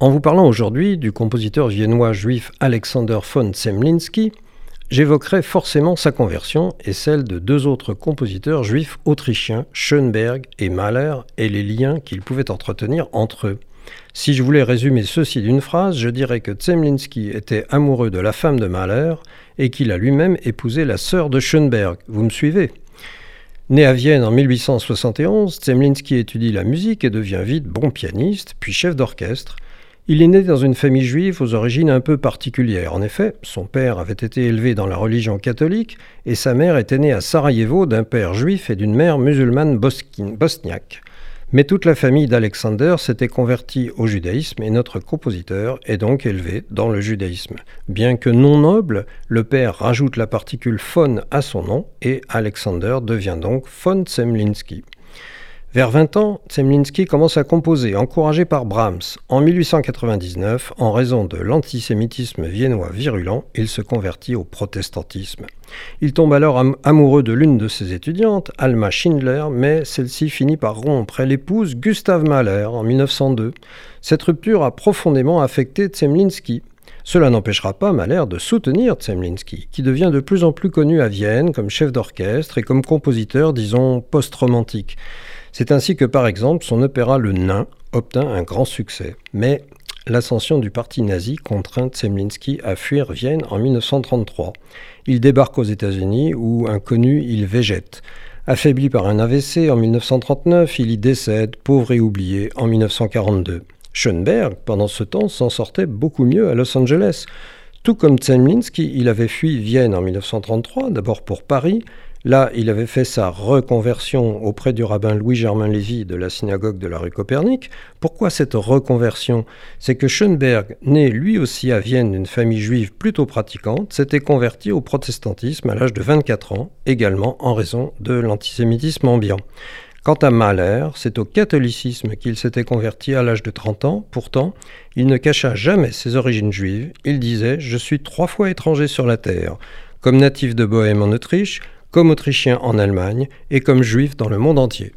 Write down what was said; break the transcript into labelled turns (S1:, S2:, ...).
S1: En vous parlant aujourd'hui du compositeur viennois juif Alexander von Zemlinsky, j'évoquerai forcément sa conversion et celle de deux autres compositeurs juifs autrichiens, Schoenberg et Mahler, et les liens qu'ils pouvaient entretenir entre eux. Si je voulais résumer ceci d'une phrase, je dirais que Zemlinsky était amoureux de la femme de Mahler et qu'il a lui-même épousé la sœur de Schoenberg. Vous me suivez? Né à Vienne en 1871, Zemlinsky étudie la musique et devient vite bon pianiste, puis chef d'orchestre. Il est né dans une famille juive aux origines un peu particulières. En effet, son père avait été élevé dans la religion catholique et sa mère était née à Sarajevo d'un père juif et d'une mère musulmane bosniaque. Mais toute la famille d'Alexander s'était convertie au judaïsme et notre compositeur est donc élevé dans le judaïsme. Bien que non noble, le père rajoute la particule von à son nom et Alexander devient donc von Zemlinsky. Vers 20 ans, Zemlinsky commence à composer, encouragé par Brahms. En 1899, en raison de l'antisémitisme viennois virulent, il se convertit au protestantisme. Il tombe alors amoureux de l'une de ses étudiantes, Alma Schindler, mais celle-ci finit par rompre. Elle épouse Gustav Mahler en 1902. Cette rupture a profondément affecté Zemlinsky. Cela n'empêchera pas Mahler de soutenir Zemlinsky, qui devient de plus en plus connu à Vienne comme chef d'orchestre et comme compositeur, disons, post-romantique. C'est ainsi que, par exemple, son opéra Le Nain obtint un grand succès. Mais l'ascension du parti nazi contraint Zemlinsky à fuir Vienne en 1933. Il débarque aux États-Unis où, inconnu, il végète. Affaibli par un AVC en 1939, il y décède, pauvre et oublié, en 1942. Schoenberg, pendant ce temps, s'en sortait beaucoup mieux à Los Angeles. Tout comme Zemlinsky, il avait fui Vienne en 1933, d'abord pour Paris, Là, il avait fait sa reconversion auprès du rabbin Louis-Germain Lévy de la synagogue de la rue Copernic. Pourquoi cette reconversion? C'est que Schoenberg, né lui aussi à Vienne d'une famille juive plutôt pratiquante, s'était converti au protestantisme à l'âge de 24 ans, également en raison de l'antisémitisme ambiant. Quant à Mahler, c'est au catholicisme qu'il s'était converti à l'âge de 30 ans. Pourtant, il ne cacha jamais ses origines juives. Il disait Je suis trois fois étranger sur la terre. Comme natif de Bohême en Autriche, comme Autrichien en Allemagne et comme Juif dans le monde entier.